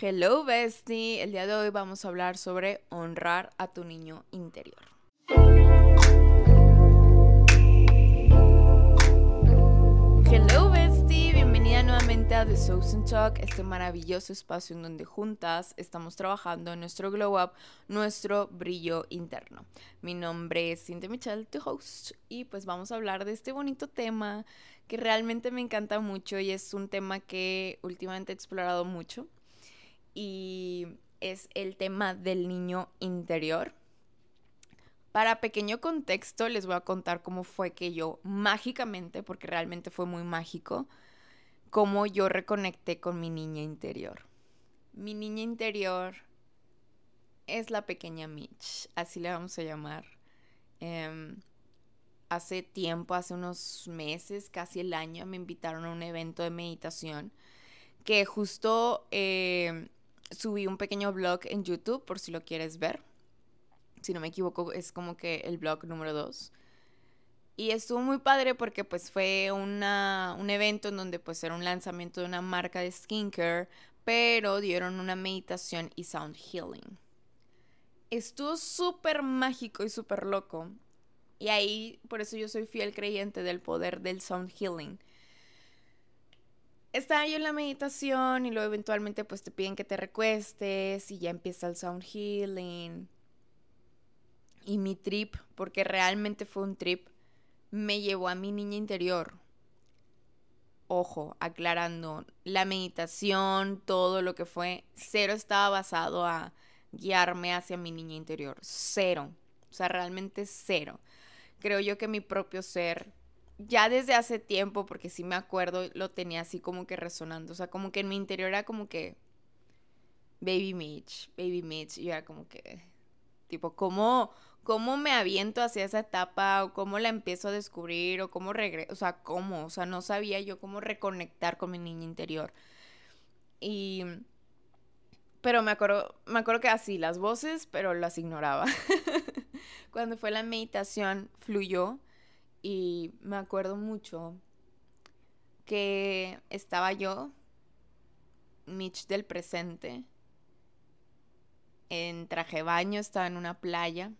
Hello bestie, el día de hoy vamos a hablar sobre honrar a tu niño interior. Hello bestie, bienvenida nuevamente a The Souls and Talk, este maravilloso espacio en donde juntas estamos trabajando en nuestro glow up, nuestro brillo interno. Mi nombre es Cintia Michelle, tu host, y pues vamos a hablar de este bonito tema que realmente me encanta mucho y es un tema que últimamente he explorado mucho y es el tema del niño interior. Para pequeño contexto les voy a contar cómo fue que yo mágicamente, porque realmente fue muy mágico, cómo yo reconecté con mi niña interior. Mi niña interior es la pequeña Mitch, así le vamos a llamar. Em, hace tiempo, hace unos meses, casi el año, me invitaron a un evento de meditación que justo em, subí un pequeño blog en YouTube por si lo quieres ver. Si no me equivoco, es como que el blog número 2. Y estuvo muy padre porque pues fue una, un evento en donde pues era un lanzamiento de una marca de skincare, pero dieron una meditación y sound healing. Estuvo súper mágico y súper loco. Y ahí, por eso yo soy fiel creyente del poder del sound healing estaba yo en la meditación y luego eventualmente pues te piden que te recuestes y ya empieza el sound healing. Y mi trip, porque realmente fue un trip, me llevó a mi niña interior. Ojo, aclarando, la meditación, todo lo que fue, cero estaba basado a guiarme hacia mi niña interior. Cero. O sea, realmente cero. Creo yo que mi propio ser ya desde hace tiempo, porque sí me acuerdo, lo tenía así como que resonando. O sea, como que en mi interior era como que Baby Mitch, Baby Mitch. Y era como que, tipo, ¿cómo, cómo me aviento hacia esa etapa? ¿O cómo la empiezo a descubrir? ¿O cómo regreso? O sea, ¿cómo? O sea, no sabía yo cómo reconectar con mi niña interior. Y... Pero me acuerdo, me acuerdo que así, las voces, pero las ignoraba. Cuando fue la meditación, fluyó y me acuerdo mucho que estaba yo, Mitch del presente, en traje baño, estaba en una playa.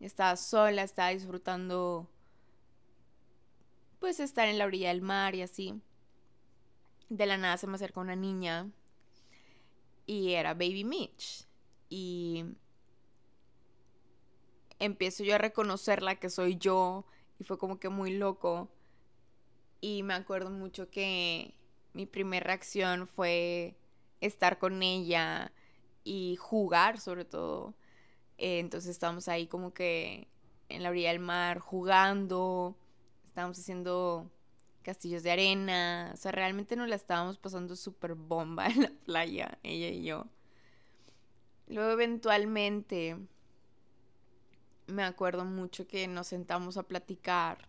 Estaba sola, estaba disfrutando pues estar en la orilla del mar y así. De la nada se me acercó una niña y era Baby Mitch. Y empiezo yo a reconocerla que soy yo y fue como que muy loco. Y me acuerdo mucho que mi primera reacción fue estar con ella y jugar sobre todo. Eh, entonces estábamos ahí como que en la orilla del mar jugando, estábamos haciendo castillos de arena, o sea, realmente nos la estábamos pasando súper bomba en la playa, ella y yo. Luego eventualmente me acuerdo mucho que nos sentamos a platicar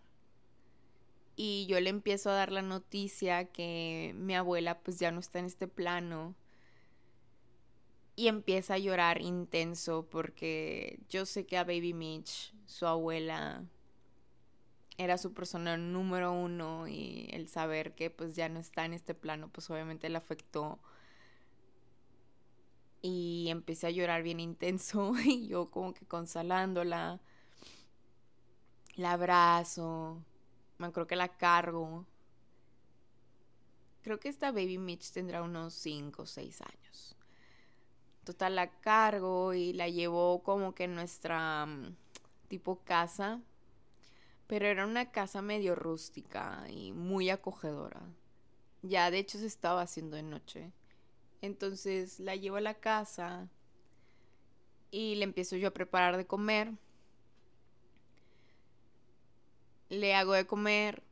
y yo le empiezo a dar la noticia que mi abuela pues ya no está en este plano y empieza a llorar intenso porque yo sé que a Baby Mitch, su abuela, era su persona número uno y el saber que pues ya no está en este plano pues obviamente le afectó y empecé a llorar bien intenso y yo como que consolándola, la abrazo, me creo que la cargo. Creo que esta baby Mitch tendrá unos 5 o 6 años. Total, la cargo y la llevo como que en nuestra mm, tipo casa. Pero era una casa medio rústica y muy acogedora. Ya de hecho se estaba haciendo de noche. Entonces la llevo a la casa y le empiezo yo a preparar de comer. Le hago de comer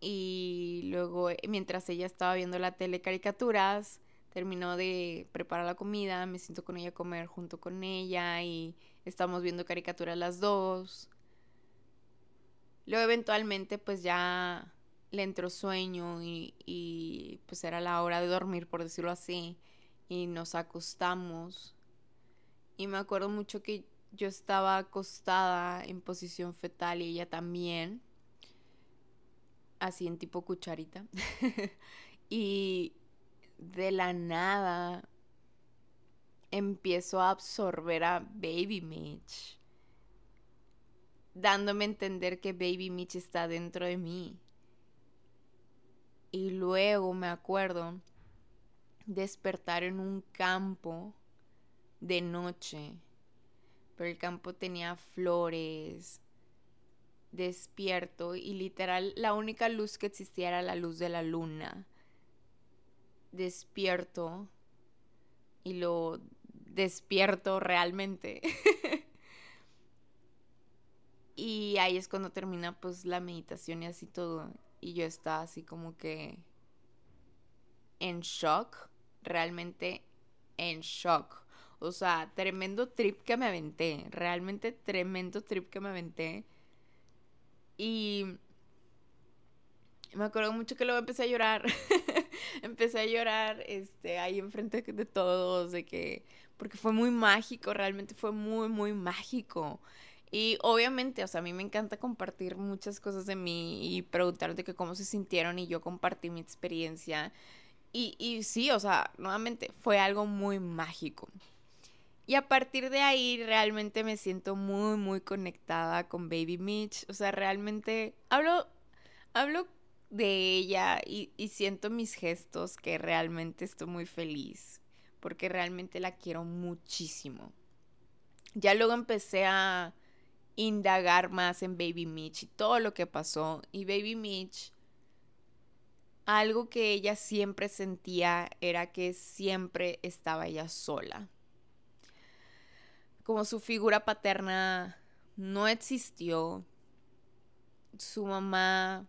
y luego mientras ella estaba viendo la tele caricaturas, terminó de preparar la comida, me siento con ella a comer junto con ella y estamos viendo caricaturas las dos. Luego eventualmente pues ya le entró sueño y, y pues era la hora de dormir, por decirlo así y nos acostamos. Y me acuerdo mucho que yo estaba acostada en posición fetal y ella también. Así en tipo cucharita. y de la nada empiezo a absorber a Baby Mitch, dándome a entender que Baby Mitch está dentro de mí. Y luego me acuerdo despertar en un campo de noche, pero el campo tenía flores, despierto y literal la única luz que existía era la luz de la luna. Despierto y lo despierto realmente. y ahí es cuando termina pues la meditación y así todo. Y yo estaba así como que en shock, realmente en shock. O sea, tremendo trip que me aventé, realmente tremendo trip que me aventé. Y me acuerdo mucho que luego empecé a llorar. empecé a llorar este, ahí enfrente de todos, de que, porque fue muy mágico, realmente fue muy, muy mágico. Y obviamente, o sea, a mí me encanta compartir muchas cosas de mí y preguntar de que cómo se sintieron y yo compartí mi experiencia. Y, sí, o sea, nuevamente fue algo muy mágico. Y a partir de ahí realmente me siento muy, muy conectada con Baby Mitch. O sea, realmente hablo, hablo de ella y, y siento mis gestos que realmente estoy muy feliz. Porque realmente la quiero muchísimo. Ya luego empecé a indagar más en Baby Mitch y todo lo que pasó. Y Baby Mitch, algo que ella siempre sentía era que siempre estaba ella sola como su figura paterna no existió, su mamá,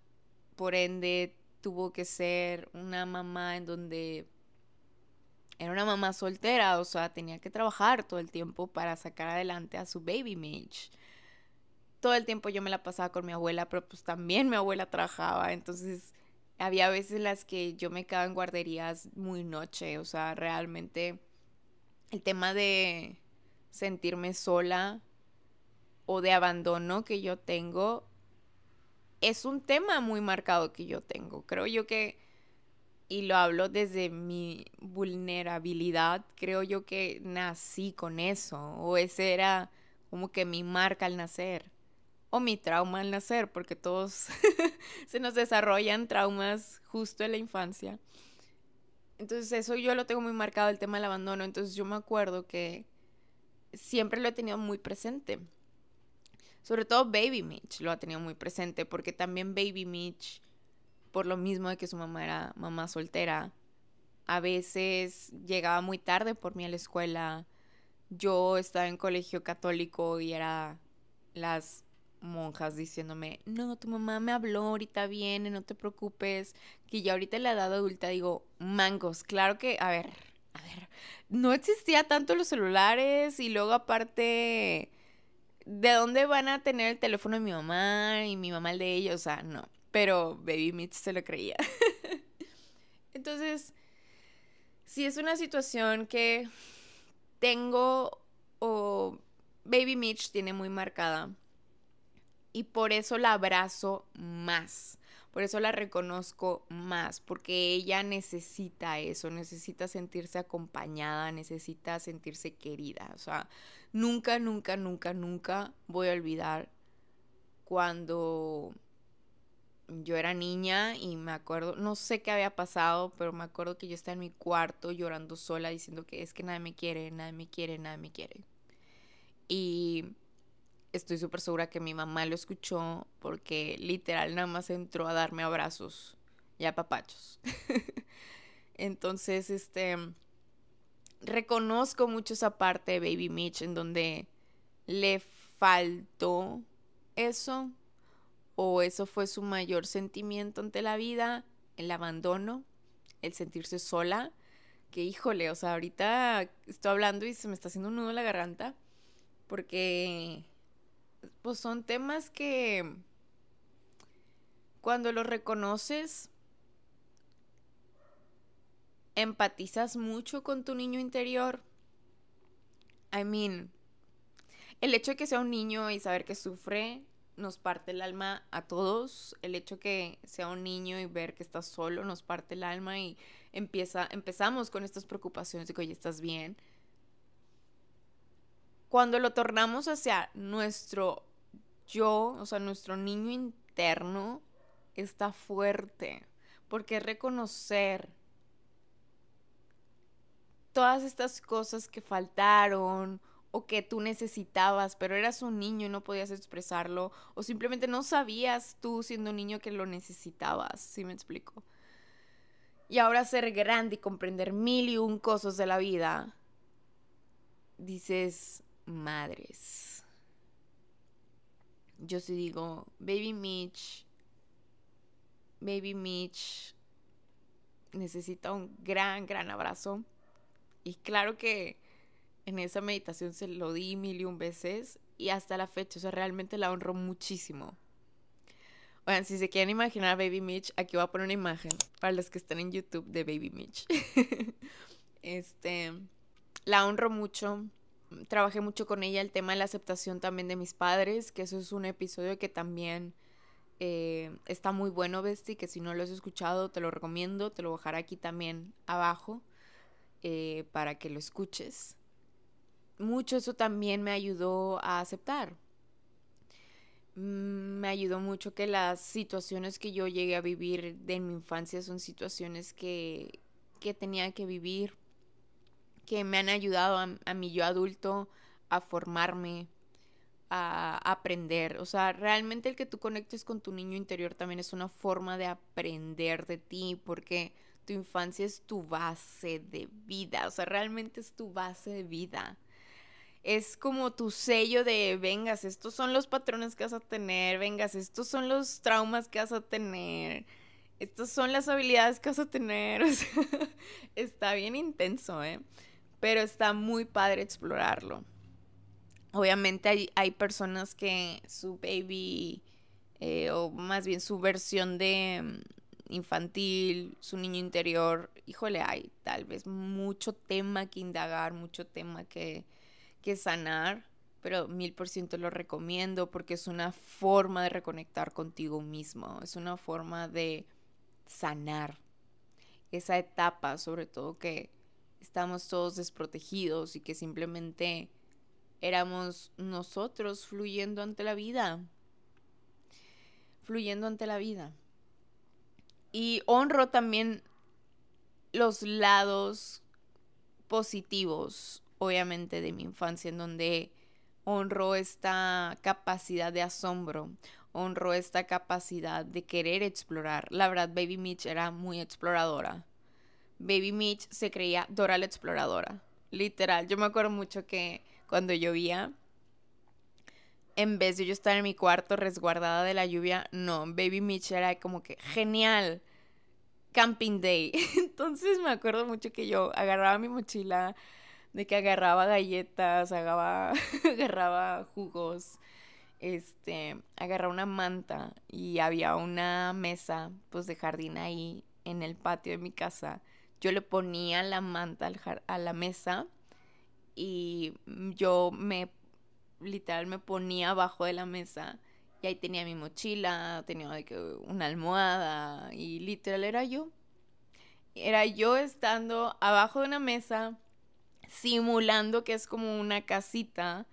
por ende, tuvo que ser una mamá en donde era una mamá soltera, o sea, tenía que trabajar todo el tiempo para sacar adelante a su baby Mitch. Todo el tiempo yo me la pasaba con mi abuela, pero pues también mi abuela trabajaba, entonces había veces en las que yo me quedaba en guarderías muy noche, o sea, realmente el tema de sentirme sola o de abandono que yo tengo es un tema muy marcado que yo tengo. Creo yo que, y lo hablo desde mi vulnerabilidad, creo yo que nací con eso, o ese era como que mi marca al nacer, o mi trauma al nacer, porque todos se nos desarrollan traumas justo en la infancia. Entonces eso yo lo tengo muy marcado, el tema del abandono. Entonces yo me acuerdo que siempre lo he tenido muy presente. Sobre todo Baby Mitch lo ha tenido muy presente porque también Baby Mitch, por lo mismo de que su mamá era mamá soltera, a veces llegaba muy tarde por mí a la escuela. Yo estaba en colegio católico y era las monjas diciéndome, no, tu mamá me habló, ahorita viene, no te preocupes, que ya ahorita en la edad adulta digo, mangos, claro que, a ver, a ver, no existía tanto los celulares y luego aparte, ¿de dónde van a tener el teléfono de mi mamá y mi mamá el de ellos? O sea, no. Pero Baby Mitch se lo creía. Entonces, si es una situación que tengo o Baby Mitch tiene muy marcada y por eso la abrazo más. Por eso la reconozco más, porque ella necesita eso, necesita sentirse acompañada, necesita sentirse querida. O sea, nunca, nunca, nunca, nunca voy a olvidar cuando yo era niña y me acuerdo, no sé qué había pasado, pero me acuerdo que yo estaba en mi cuarto llorando sola diciendo que es que nadie me quiere, nadie me quiere, nadie me quiere. Y estoy súper segura que mi mamá lo escuchó porque literal nada más entró a darme abrazos y papachos. Entonces, este, reconozco mucho esa parte de Baby Mitch en donde le faltó eso o eso fue su mayor sentimiento ante la vida, el abandono, el sentirse sola, que híjole, o sea, ahorita estoy hablando y se me está haciendo un nudo en la garganta porque pues son temas que cuando los reconoces, empatizas mucho con tu niño interior. I mean, el hecho de que sea un niño y saber que sufre nos parte el alma a todos. El hecho de que sea un niño y ver que está solo nos parte el alma y empieza, empezamos con estas preocupaciones de que, oye, ¿estás bien? cuando lo tornamos hacia nuestro yo, o sea, nuestro niño interno, está fuerte, porque reconocer todas estas cosas que faltaron o que tú necesitabas, pero eras un niño y no podías expresarlo, o simplemente no sabías tú siendo un niño que lo necesitabas, ¿sí me explico? Y ahora ser grande y comprender mil y un cosas de la vida, dices, madres. Yo sí digo, baby Mitch, baby Mitch necesita un gran, gran abrazo. Y claro que en esa meditación se lo di mil y un veces y hasta la fecha, o sea, realmente la honro muchísimo. Oigan, si se quieren imaginar a Baby Mitch, aquí voy a poner una imagen para los que están en YouTube de Baby Mitch. este, la honro mucho. Trabajé mucho con ella el tema de la aceptación también de mis padres, que eso es un episodio que también eh, está muy bueno, Besti, que si no lo has escuchado te lo recomiendo, te lo dejar aquí también abajo eh, para que lo escuches mucho eso también me ayudó a aceptar. Mm, me ayudó mucho que las situaciones que yo llegué a vivir de mi infancia son situaciones que, que tenía que vivir, que me han ayudado a, a mi yo adulto a formarme, a aprender. O sea, realmente el que tú conectes con tu niño interior también es una forma de aprender de ti, porque tu infancia es tu base de vida. O sea, realmente es tu base de vida es como tu sello de, vengas, estos son los patrones que vas a tener, vengas, estos son los traumas que vas a tener, estas son las habilidades que vas a tener. está bien intenso, ¿eh? Pero está muy padre explorarlo. Obviamente hay, hay personas que su baby, eh, o más bien su versión de mm, infantil, su niño interior, híjole, hay tal vez mucho tema que indagar, mucho tema que que sanar, pero mil por ciento lo recomiendo porque es una forma de reconectar contigo mismo, es una forma de sanar esa etapa, sobre todo que estamos todos desprotegidos y que simplemente éramos nosotros fluyendo ante la vida, fluyendo ante la vida. Y honro también los lados positivos obviamente de mi infancia, en donde honro esta capacidad de asombro, honro esta capacidad de querer explorar. La verdad, Baby Mitch era muy exploradora. Baby Mitch se creía Dora la exploradora. Literal, yo me acuerdo mucho que cuando llovía, en vez de yo estar en mi cuarto resguardada de la lluvia, no, Baby Mitch era como que genial. Camping Day. Entonces me acuerdo mucho que yo agarraba mi mochila, de que agarraba galletas, agarraba, agarraba jugos, este, agarraba una manta y había una mesa pues de jardín ahí en el patio de mi casa. Yo le ponía la manta a la mesa y yo me, literal, me ponía abajo de la mesa y ahí tenía mi mochila, tenía una almohada y literal era yo. Era yo estando abajo de una mesa simulando que es como una casita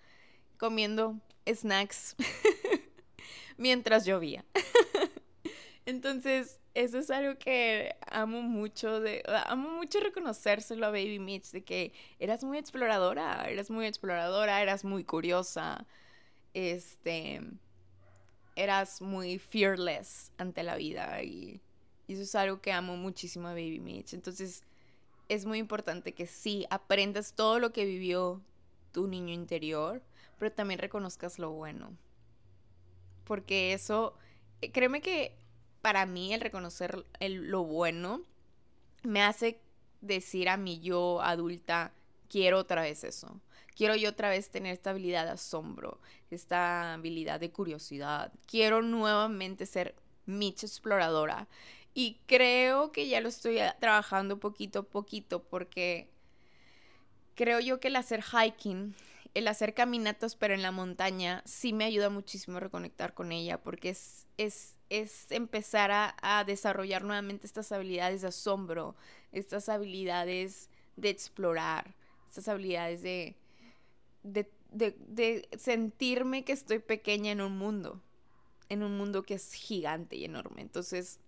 comiendo snacks mientras llovía. Entonces, eso es algo que amo mucho amo mucho reconocérselo a Baby Mitch de que eras muy exploradora, eras muy exploradora, eras muy curiosa. Este eras muy fearless ante la vida y, y eso es algo que amo muchísimo a Baby Mitch. Entonces, es muy importante que sí aprendas todo lo que vivió tu niño interior, pero también reconozcas lo bueno. Porque eso, eh, créeme que para mí el reconocer lo bueno me hace decir a mi yo adulta, quiero otra vez eso. Quiero yo otra vez tener esta habilidad de asombro, esta habilidad de curiosidad. Quiero nuevamente ser Mitch exploradora y creo que ya lo estoy trabajando poquito a poquito porque creo yo que el hacer hiking, el hacer caminatas pero en la montaña, sí me ayuda muchísimo a reconectar con ella porque es, es, es empezar a, a desarrollar nuevamente estas habilidades de asombro, estas habilidades de explorar, estas habilidades de, de, de, de sentirme que estoy pequeña en un mundo, en un mundo que es gigante y enorme. Entonces,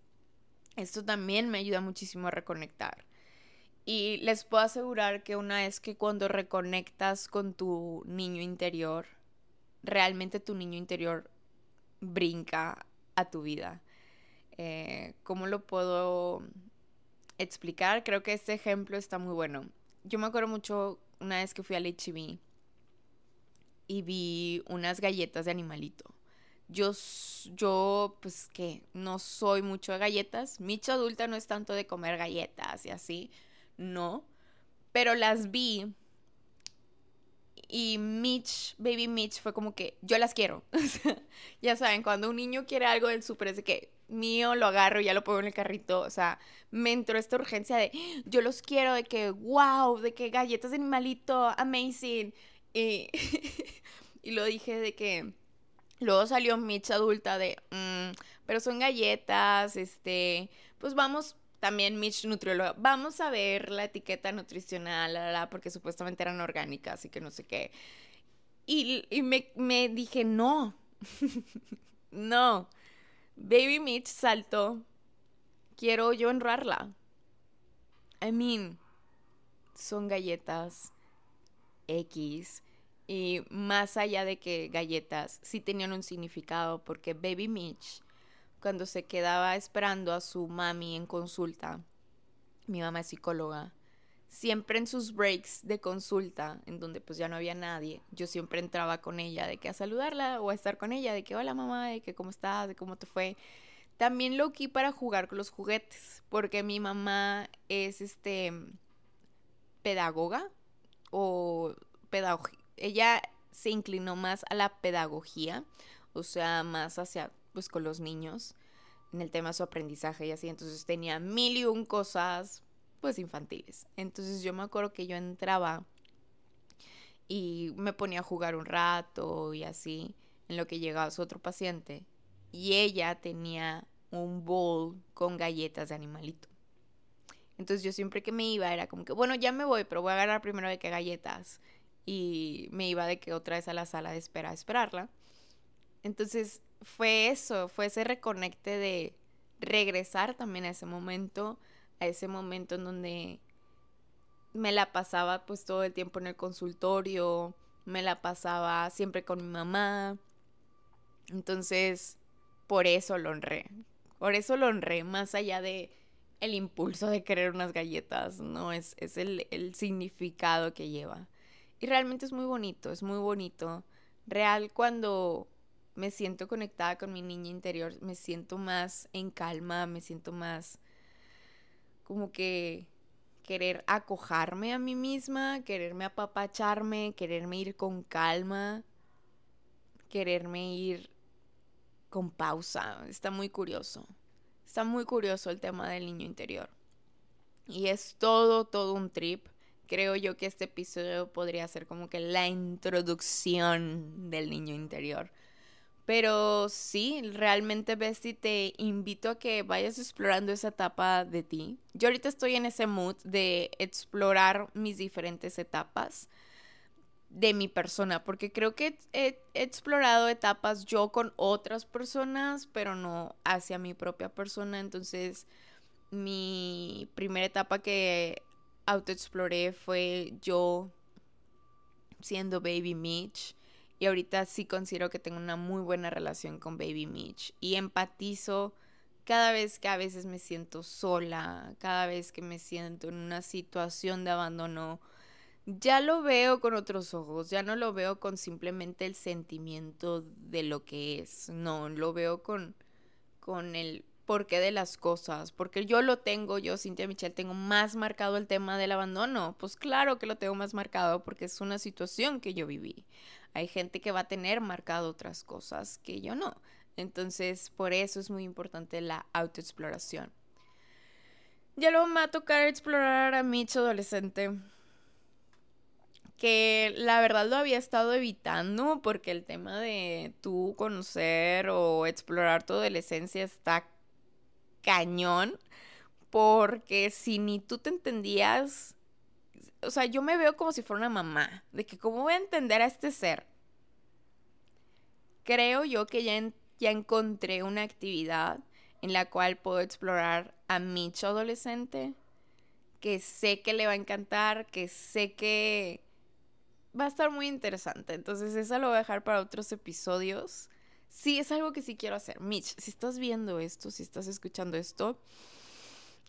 esto también me ayuda muchísimo a reconectar. Y les puedo asegurar que una vez que cuando reconectas con tu niño interior, realmente tu niño interior brinca a tu vida. Eh, ¿Cómo lo puedo explicar? Creo que este ejemplo está muy bueno. Yo me acuerdo mucho una vez que fui al HB y vi unas galletas de animalito. Yo, yo, pues que no soy mucho de galletas. Micho adulta no es tanto de comer galletas y así, no. Pero las vi y Mitch, Baby Mitch, fue como que yo las quiero. ya saben, cuando un niño quiere algo del súper es de que mío lo agarro y ya lo pongo en el carrito. O sea, me entró esta urgencia de yo los quiero, de que wow, de que galletas de animalito, amazing. Y, y lo dije de que luego salió Mitch adulta de, mm, pero son galletas, este, pues vamos también Mitch nutrióloga, vamos a ver la etiqueta nutricional, porque supuestamente eran orgánicas y que no sé qué. Y, me, me dije, no, no, Baby Mitch saltó, quiero yo honrarla. I mean, son galletas X. Y más allá de que galletas, sí tenían un significado porque Baby Mitch cuando se quedaba esperando a su mami en consulta, mi mamá es psicóloga, siempre en sus breaks de consulta, en donde pues ya no había nadie, yo siempre entraba con ella de que a saludarla o a estar con ella, de que hola mamá, de que cómo estás, de cómo te fue. También lo quí para jugar con los juguetes, porque mi mamá es este pedagoga o pedagogía. Ella se inclinó más a la pedagogía, o sea, más hacia pues con los niños en el tema de su aprendizaje y así. Entonces tenía mil y un cosas pues infantiles. Entonces yo me acuerdo que yo entraba y me ponía a jugar un rato y así en lo que llegaba su otro paciente. Y ella tenía un bowl con galletas de animalito. Entonces yo siempre que me iba era como que, bueno, ya me voy, pero voy a agarrar primero de qué galletas. Y me iba de que otra vez a la sala de espera a esperarla. Entonces fue eso, fue ese reconecte de regresar también a ese momento, a ese momento en donde me la pasaba pues todo el tiempo en el consultorio, me la pasaba siempre con mi mamá. Entonces, por eso lo honré. Por eso lo honré, más allá de el impulso de querer unas galletas, no, es, es el, el significado que lleva. Y realmente es muy bonito, es muy bonito. Real cuando me siento conectada con mi niña interior, me siento más en calma, me siento más como que querer acojarme a mí misma, quererme apapacharme, quererme ir con calma, quererme ir con pausa. Está muy curioso. Está muy curioso el tema del niño interior. Y es todo, todo un trip. Creo yo que este episodio podría ser como que la introducción del niño interior pero sí, realmente Bestie te invito a que vayas explorando esa etapa de ti. Yo ahorita estoy en ese mood de explorar mis diferentes etapas de mi persona, porque creo que he, explorado etapas yo con otras personas, pero no hacia mi propia persona. Entonces, mi primera etapa que autoexploré fue yo siendo Baby Mitch y ahorita sí considero que tengo una muy buena relación con Baby Mitch. Y empatizo cada vez que a veces me siento sola, cada vez que me siento en una situación de abandono. Ya lo veo con otros ojos, ya no lo veo con simplemente el sentimiento de lo que es, no, lo veo con, con el porqué de las cosas, porque yo lo tengo, yo, Cintia Michelle, tengo más marcado el tema del abandono, pues claro que lo tengo más marcado porque es una situación que yo viví. Hay gente que va a tener marcado otras cosas que yo no. Entonces, por eso es muy importante la autoexploración. Ya luego me va a tocar explorar a Mitch adolescente. Que la verdad lo había estado evitando porque el tema de tú conocer o explorar tu adolescencia está cañón. Porque si ni tú te entendías, o sea, yo me veo como si fuera una mamá, de que cómo voy a entender a este ser. Creo yo que ya, ya encontré una actividad en la cual puedo explorar a mi adolescente, que sé que le va a encantar, que sé que va a estar muy interesante. Entonces, eso lo voy a dejar para otros episodios. Sí, es algo que sí quiero hacer. Mitch, si estás viendo esto, si estás escuchando esto,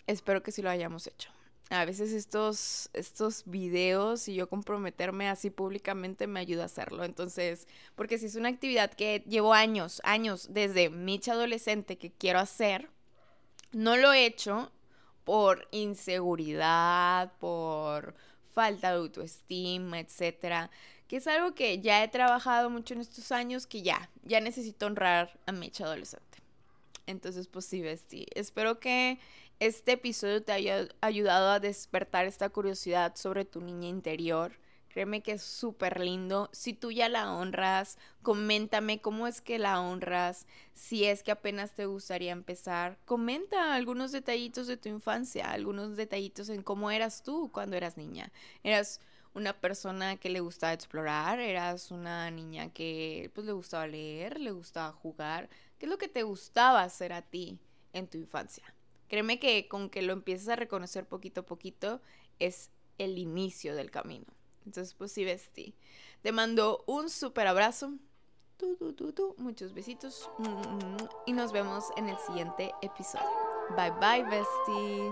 espero que sí lo hayamos hecho. A veces estos, estos videos y yo comprometerme así públicamente me ayuda a hacerlo. Entonces, porque si es una actividad que llevo años, años, desde Mitch adolescente que quiero hacer, no lo he hecho por inseguridad, por falta de autoestima, etcétera, que es algo que ya he trabajado mucho en estos años, que ya, ya necesito honrar a mi adolescente. Entonces, pues sí, Besti, espero que este episodio te haya ayudado a despertar esta curiosidad sobre tu niña interior Créeme que es súper lindo. Si tú ya la honras, coméntame cómo es que la honras. Si es que apenas te gustaría empezar, comenta algunos detallitos de tu infancia, algunos detallitos en cómo eras tú cuando eras niña. Eras una persona que le gustaba explorar, eras una niña que pues le gustaba leer, le gustaba jugar. ¿Qué es lo que te gustaba hacer a ti en tu infancia? Créeme que con que lo empieces a reconocer poquito a poquito es el inicio del camino. Entonces, pues sí, bestie. Te mando un súper abrazo. Muchos besitos. Y nos vemos en el siguiente episodio. Bye bye, bestie.